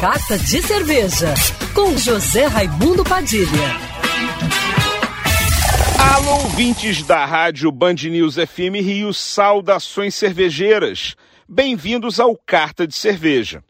Carta de Cerveja, com José Raimundo Padilha. Alô, ouvintes da rádio Band News FM Rio, saudações cervejeiras. Bem-vindos ao Carta de Cerveja.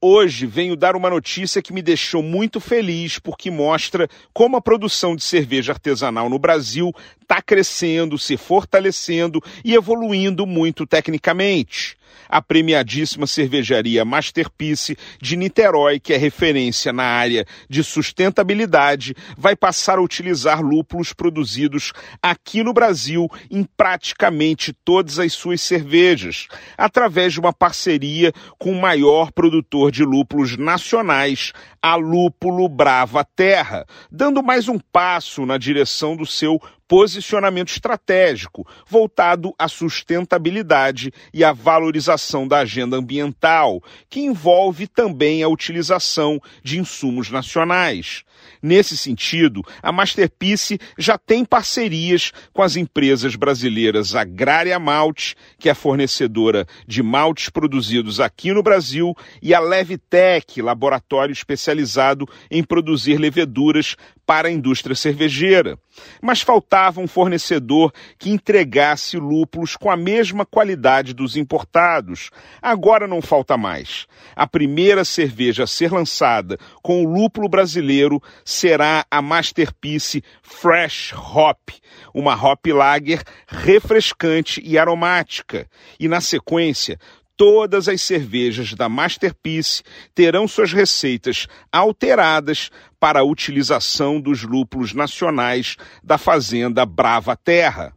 Hoje venho dar uma notícia que me deixou muito feliz porque mostra como a produção de cerveja artesanal no Brasil está crescendo, se fortalecendo e evoluindo muito tecnicamente. A premiadíssima cervejaria Masterpiece de Niterói, que é referência na área de sustentabilidade, vai passar a utilizar lúpulos produzidos aqui no Brasil em praticamente todas as suas cervejas, através de uma parceria com o maior produtor de lúpulos nacionais, a Lúpulo Brava Terra, dando mais um passo na direção do seu posicionamento estratégico voltado à sustentabilidade e à valorização da agenda ambiental, que envolve também a utilização de insumos nacionais. Nesse sentido, a Masterpiece já tem parcerias com as empresas brasileiras Agrária Malte, que é fornecedora de maltes produzidos aqui no Brasil, e a Levitec, laboratório especializado em produzir leveduras para a indústria cervejeira. Mas faltava um fornecedor que entregasse lúpulos com a mesma qualidade dos importados. Agora não falta mais. A primeira cerveja a ser lançada com o lúpulo brasileiro será a Masterpiece Fresh Hop, uma hop lager refrescante e aromática. E na sequência, todas as cervejas da Masterpiece terão suas receitas alteradas para a utilização dos lúpulos nacionais da fazenda Brava Terra.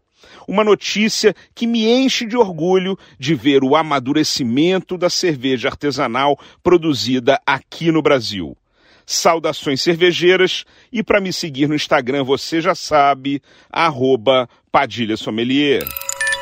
Uma notícia que me enche de orgulho de ver o amadurecimento da cerveja artesanal produzida aqui no Brasil. Saudações cervejeiras e para me seguir no Instagram você já sabe, arroba Padilha Sommelier.